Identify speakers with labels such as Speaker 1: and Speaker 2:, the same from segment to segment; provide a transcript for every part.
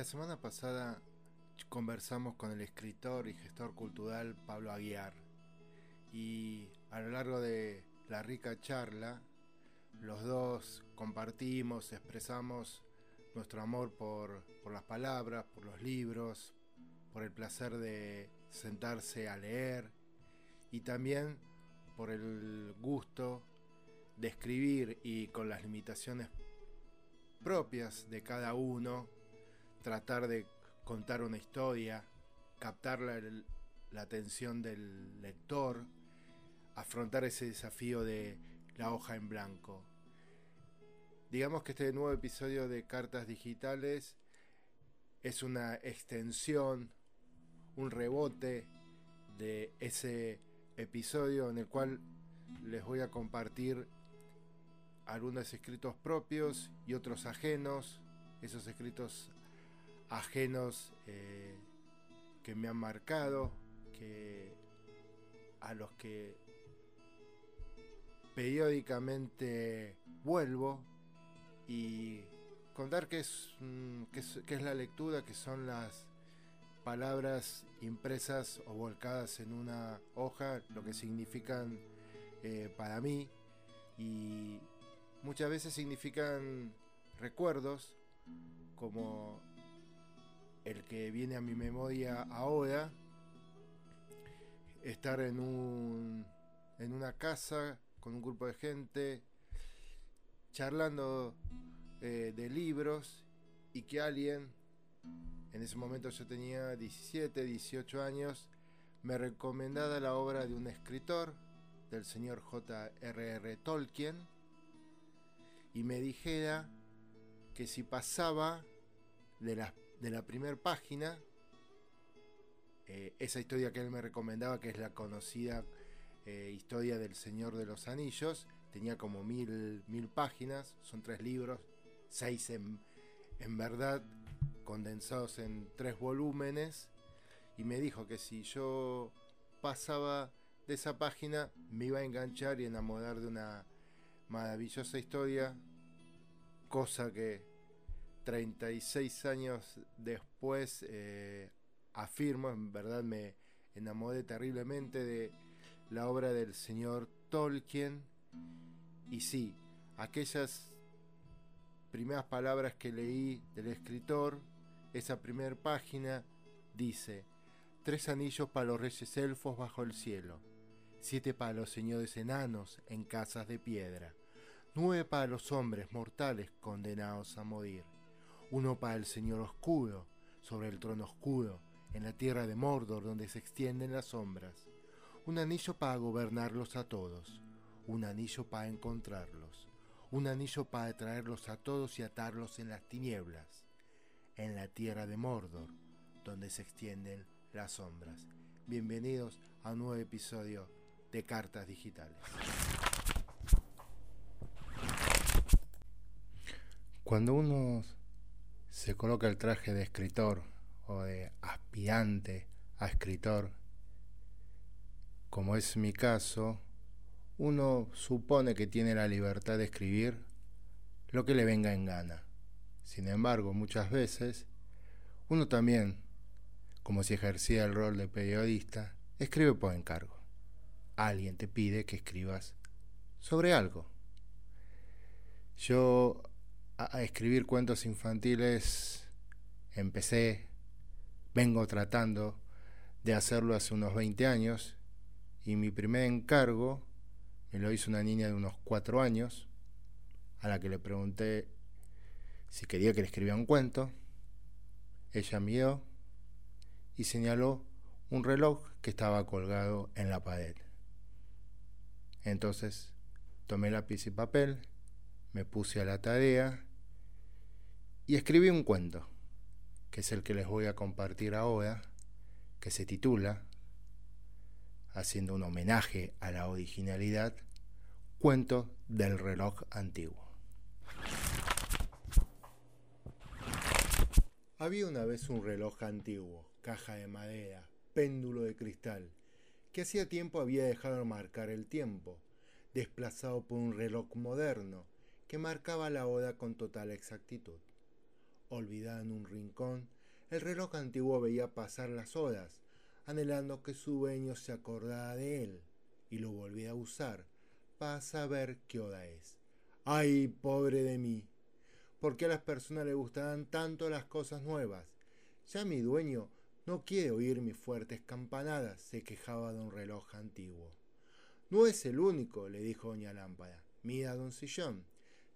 Speaker 1: La semana pasada conversamos con el escritor y gestor cultural Pablo Aguiar. Y a lo largo de la rica charla los dos compartimos, expresamos nuestro amor por, por las palabras, por los libros, por el placer de sentarse a leer y también por el gusto de escribir y con las limitaciones propias de cada uno, tratar de contar una historia, captar la, la atención del lector, afrontar ese desafío de la hoja en blanco. Digamos que este nuevo episodio de Cartas Digitales es una extensión, un rebote de ese episodio en el cual les voy a compartir algunos escritos propios y otros ajenos, esos escritos ajenos eh, que me han marcado, que a los que periódicamente vuelvo y contar qué es, qué es la lectura, que son las palabras impresas o volcadas en una hoja, lo que significan eh, para mí. Y muchas veces significan recuerdos como el que viene a mi memoria ahora, estar en, un, en una casa con un grupo de gente, charlando eh, de libros y que alguien, en ese momento yo tenía 17, 18 años, me recomendara la obra de un escritor, del señor J.R.R. Tolkien, y me dijera que si pasaba de la, de la primera página, eh, esa historia que él me recomendaba, que es la conocida eh, historia del Señor de los Anillos, tenía como mil, mil páginas, son tres libros, seis en, en verdad, condensados en tres volúmenes, y me dijo que si yo pasaba de esa página me iba a enganchar y enamorar de una maravillosa historia, cosa que 36 años después eh, afirmo, en verdad me enamoré terriblemente de la obra del señor Tolkien. Y sí, aquellas primeras palabras que leí del escritor, esa primera página dice, tres anillos para los reyes elfos bajo el cielo, siete para los señores enanos en casas de piedra, nueve para los hombres mortales condenados a morir, uno para el señor oscuro, sobre el trono oscuro, en la tierra de Mordor donde se extienden las sombras, un anillo para gobernarlos a todos, un anillo para encontrarlos, un anillo para traerlos a todos y atarlos en las tinieblas, en la tierra de Mordor, donde se extienden las sombras. Bienvenidos a un nuevo episodio de Cartas Digitales. Cuando uno se coloca el traje de escritor o de aspirante a escritor, como es mi caso, uno supone que tiene la libertad de escribir lo que le venga en gana. Sin embargo, muchas veces, uno también, como si ejercía el rol de periodista, escribe por encargo. Alguien te pide que escribas sobre algo. Yo a escribir cuentos infantiles empecé, vengo tratando de hacerlo hace unos 20 años y mi primer encargo me lo hizo una niña de unos cuatro años, a la que le pregunté si quería que le escribiera un cuento. Ella miró y señaló un reloj que estaba colgado en la pared. Entonces tomé lápiz y papel, me puse a la tarea y escribí un cuento, que es el que les voy a compartir ahora, que se titula haciendo un homenaje a la originalidad, cuento del reloj antiguo. Había una vez un reloj antiguo, caja de madera, péndulo de cristal, que hacía tiempo había dejado de marcar el tiempo, desplazado por un reloj moderno que marcaba la hora con total exactitud. Olvidado en un rincón, el reloj antiguo veía pasar las horas, anhelando que su dueño se acordara de él y lo volviera a usar para saber qué hora es. ¡Ay, pobre de mí! ¿Por qué a las personas le gustarán tanto las cosas nuevas? Ya mi dueño no quiere oír mis fuertes campanadas, se quejaba de un reloj antiguo. No es el único, le dijo doña Lámpara. Mira, don Sillón,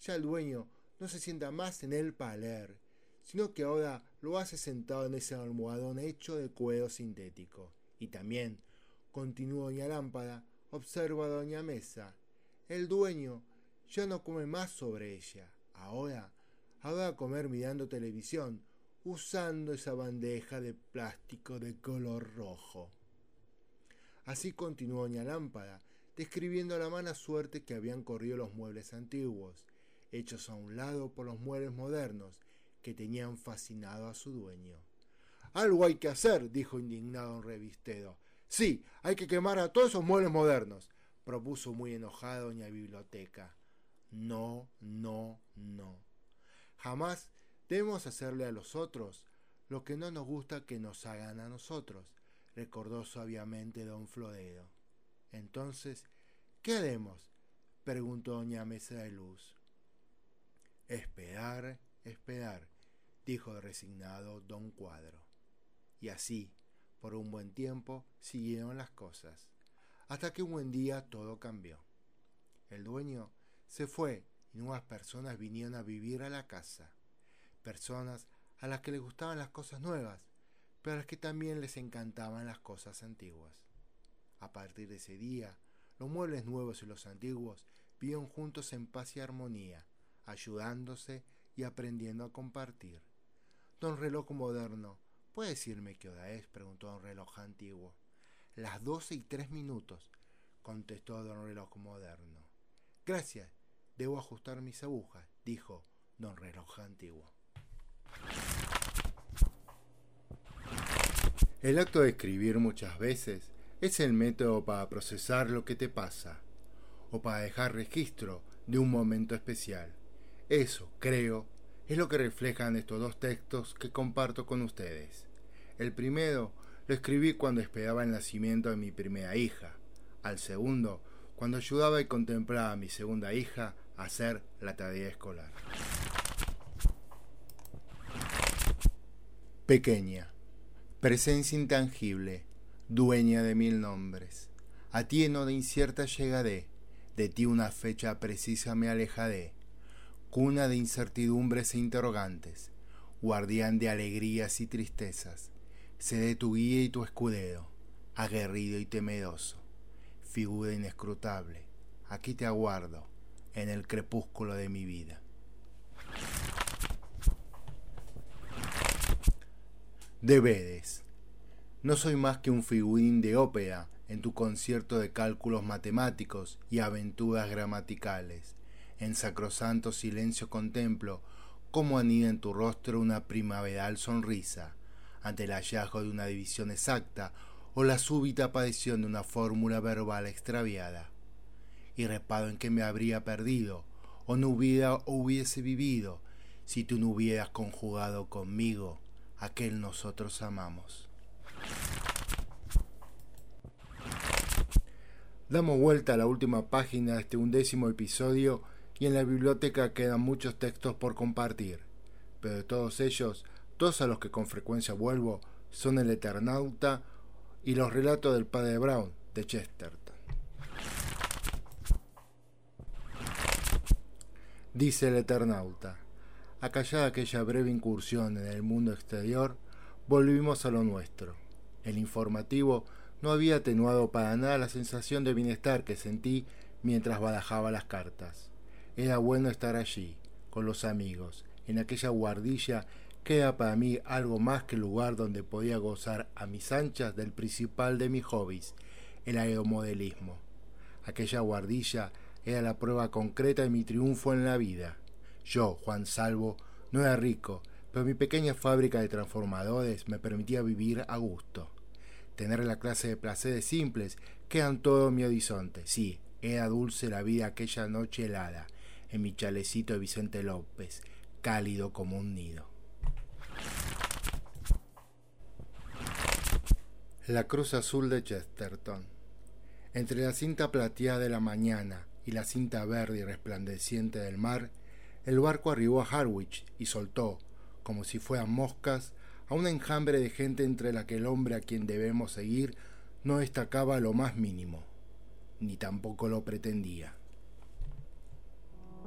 Speaker 1: ya el dueño no se sienta más en él para leer, sino que ahora lo hace sentado en ese almohadón hecho de cuero sintético. Y también, continuó doña Lámpara, observa a doña Mesa, el dueño ya no come más sobre ella. Ahora, va a comer mirando televisión, usando esa bandeja de plástico de color rojo. Así continuó doña Lámpara, describiendo la mala suerte que habían corrido los muebles antiguos, hechos a un lado por los muebles modernos, que tenían fascinado a su dueño. Algo hay que hacer, dijo indignado un revistero. Sí, hay que quemar a todos esos muebles modernos, propuso muy enojada doña Biblioteca. No, no, no. Jamás debemos hacerle a los otros lo que no nos gusta que nos hagan a nosotros, recordó suavemente don Flodero. Entonces, ¿qué haremos? preguntó doña Mesa de Luz. Esperar, esperar, dijo resignado don Cuadro. Y así, por un buen tiempo, siguieron las cosas, hasta que un buen día todo cambió. El dueño se fue y nuevas personas vinieron a vivir a la casa, personas a las que les gustaban las cosas nuevas, pero a las que también les encantaban las cosas antiguas. A partir de ese día, los muebles nuevos y los antiguos vivieron juntos en paz y armonía, ayudándose y aprendiendo a compartir. Don Reloj Moderno, ¿puede decirme qué hora es? preguntó Don Reloj Antiguo. Las doce y tres minutos, contestó Don Reloj Moderno. Gracias, debo ajustar mis agujas, dijo Don Reloj Antiguo. El acto de escribir muchas veces es el método para procesar lo que te pasa o para dejar registro de un momento especial. Eso, creo, es lo que reflejan estos dos textos que comparto con ustedes. El primero lo escribí cuando esperaba el nacimiento de mi primera hija. Al segundo, cuando ayudaba y contemplaba a mi segunda hija a hacer la tarea escolar. Pequeña, presencia intangible, dueña de mil nombres. A ti en de incierta llegaré, de ti una fecha precisa me alejaré, cuna de incertidumbres e interrogantes, guardián de alegrías y tristezas, seré tu guía y tu escudero, aguerrido y temeroso, figura inescrutable, aquí te aguardo, en el crepúsculo de mi vida. Deberes. No soy más que un figurín de ópera en tu concierto de cálculos matemáticos y aventuras gramaticales. En sacrosanto silencio contemplo cómo anida en tu rostro una primaveral sonrisa ante el hallazgo de una división exacta o la súbita aparición de una fórmula verbal extraviada. Y reparo en que me habría perdido o no hubiera o hubiese vivido si tú no hubieras conjugado conmigo aquel nosotros amamos. Damos vuelta a la última página de este undécimo episodio y en la biblioteca quedan muchos textos por compartir, pero de todos ellos, todos a los que con frecuencia vuelvo son El Eternauta y los relatos del padre Brown de Chesterton. Dice el Eternauta, acallada aquella breve incursión en el mundo exterior, volvimos a lo nuestro. El informativo no había atenuado para nada la sensación de bienestar que sentí mientras barajaba las cartas. Era bueno estar allí, con los amigos, en aquella guardilla que era para mí algo más que lugar donde podía gozar a mis anchas del principal de mis hobbies, el aeromodelismo. Aquella guardilla era la prueba concreta de mi triunfo en la vida. Yo, Juan Salvo, no era rico, pero mi pequeña fábrica de transformadores me permitía vivir a gusto tener la clase de placeres simples quedan todo mi horizonte. Sí, era dulce la vida aquella noche helada, en mi chalecito de Vicente López, cálido como un nido. La cruz azul de Chesterton. Entre la cinta plateada de la mañana y la cinta verde y resplandeciente del mar, el barco arribó a Harwich y soltó, como si fueran moscas, a un enjambre de gente entre la que el hombre a quien debemos seguir no destacaba lo más mínimo, ni tampoco lo pretendía.